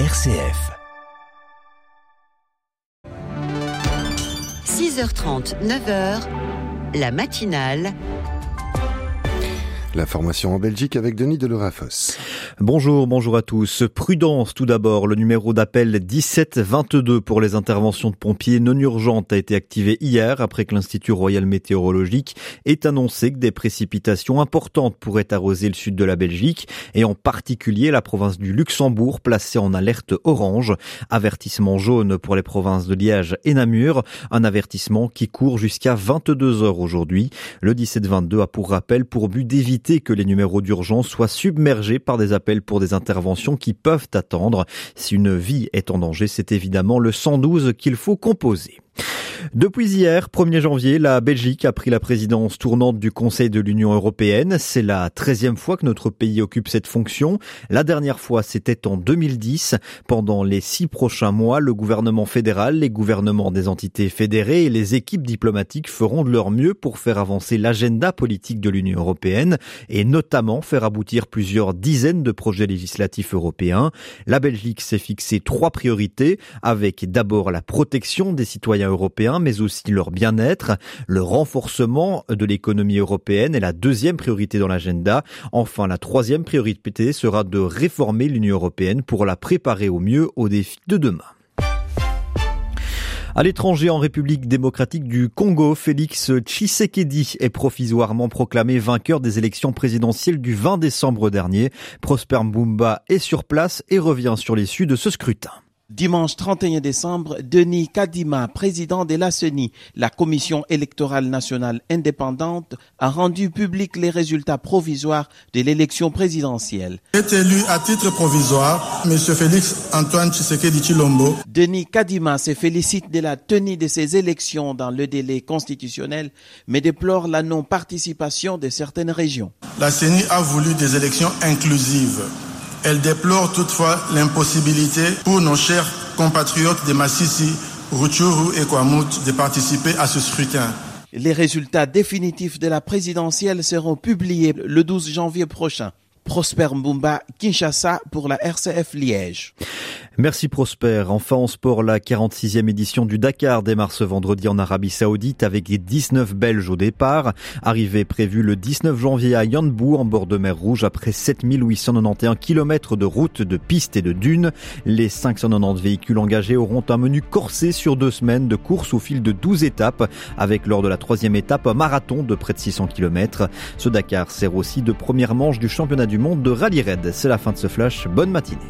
RCF. 6h30, 9h, la matinale L'information en Belgique avec Denis Delerafos. Bonjour, bonjour à tous. Prudence tout d'abord. Le numéro d'appel 1722 pour les interventions de pompiers non urgentes a été activé hier après que l'Institut Royal Météorologique ait annoncé que des précipitations importantes pourraient arroser le sud de la Belgique et en particulier la province du Luxembourg placée en alerte orange. Avertissement jaune pour les provinces de Liège et Namur. Un avertissement qui court jusqu'à 22 heures aujourd'hui. Le 1722 a pour rappel pour but d'éviter que les numéros d'urgence soient submergés par des appels pour des interventions qui peuvent attendre. Si une vie est en danger, c'est évidemment le 112 qu'il faut composer. Depuis hier, 1er janvier, la Belgique a pris la présidence tournante du Conseil de l'Union européenne. C'est la treizième fois que notre pays occupe cette fonction. La dernière fois, c'était en 2010. Pendant les six prochains mois, le gouvernement fédéral, les gouvernements des entités fédérées et les équipes diplomatiques feront de leur mieux pour faire avancer l'agenda politique de l'Union européenne et notamment faire aboutir plusieurs dizaines de projets législatifs européens. La Belgique s'est fixé trois priorités avec d'abord la protection des citoyens européens mais aussi leur bien-être. Le renforcement de l'économie européenne est la deuxième priorité dans l'agenda. Enfin, la troisième priorité sera de réformer l'Union européenne pour la préparer au mieux aux défis de demain. À l'étranger, en République démocratique du Congo, Félix Tshisekedi est provisoirement proclamé vainqueur des élections présidentielles du 20 décembre dernier. Prosper Mbumba est sur place et revient sur l'issue de ce scrutin. Dimanche 31 décembre, Denis Kadima, président de la CENI, la Commission électorale nationale indépendante, a rendu public les résultats provisoires de l'élection présidentielle. Est élu à titre provisoire M. Félix Antoine Tshisekedi Chilombo. Denis Kadima se félicite de la tenue de ces élections dans le délai constitutionnel, mais déplore la non-participation de certaines régions. La CENI a voulu des élections inclusives elle déplore toutefois l'impossibilité pour nos chers compatriotes de Massissi, Rutshuru et Kwamut de participer à ce scrutin. Les résultats définitifs de la présidentielle seront publiés le 12 janvier prochain. Prosper Mbumba, Kinshasa pour la RCF Liège. Merci Prosper. Enfin en sport, la 46e édition du Dakar démarre ce vendredi en Arabie Saoudite avec 19 Belges au départ. Arrivée prévue le 19 janvier à Yanbu en bord de mer Rouge après 7891 km de route, de pistes et de dunes. Les 590 véhicules engagés auront un menu corsé sur deux semaines de course au fil de 12 étapes avec lors de la troisième étape un marathon de près de 600 km. Ce Dakar sert aussi de première manche du championnat du monde de rallye raid. C'est la fin de ce flash. Bonne matinée.